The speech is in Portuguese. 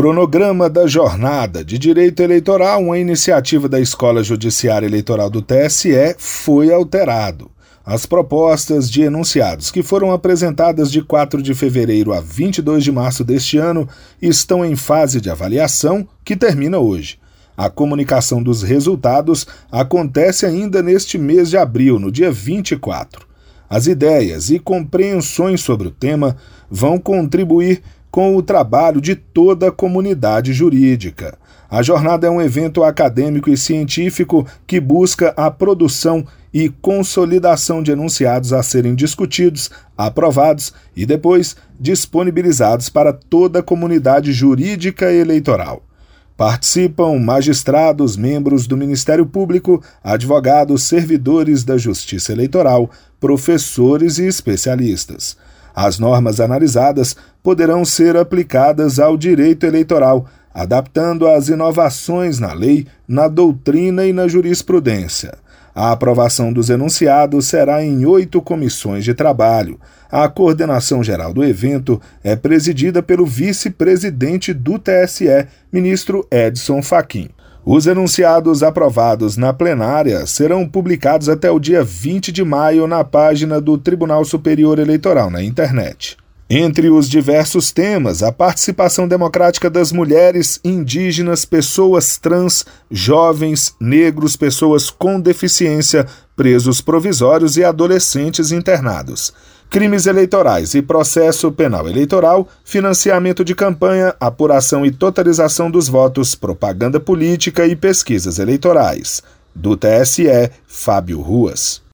Cronograma da Jornada de Direito Eleitoral, uma iniciativa da Escola Judiciária Eleitoral do TSE, foi alterado. As propostas de enunciados que foram apresentadas de 4 de fevereiro a 22 de março deste ano estão em fase de avaliação, que termina hoje. A comunicação dos resultados acontece ainda neste mês de abril, no dia 24. As ideias e compreensões sobre o tema vão contribuir com o trabalho de toda a comunidade jurídica. A jornada é um evento acadêmico e científico que busca a produção e consolidação de enunciados a serem discutidos, aprovados e depois disponibilizados para toda a comunidade jurídica eleitoral. Participam magistrados, membros do Ministério Público, advogados, servidores da Justiça Eleitoral, professores e especialistas. As normas analisadas poderão ser aplicadas ao direito eleitoral, adaptando as inovações na lei, na doutrina e na jurisprudência. A aprovação dos enunciados será em oito comissões de trabalho. A coordenação geral do evento é presidida pelo vice-presidente do TSE, ministro Edson Fachin. Os enunciados aprovados na plenária serão publicados até o dia 20 de maio na página do Tribunal Superior Eleitoral na internet. Entre os diversos temas, a participação democrática das mulheres, indígenas, pessoas trans, jovens, negros, pessoas com deficiência, presos provisórios e adolescentes internados. Crimes eleitorais e processo penal eleitoral, financiamento de campanha, apuração e totalização dos votos, propaganda política e pesquisas eleitorais. Do TSE, Fábio Ruas.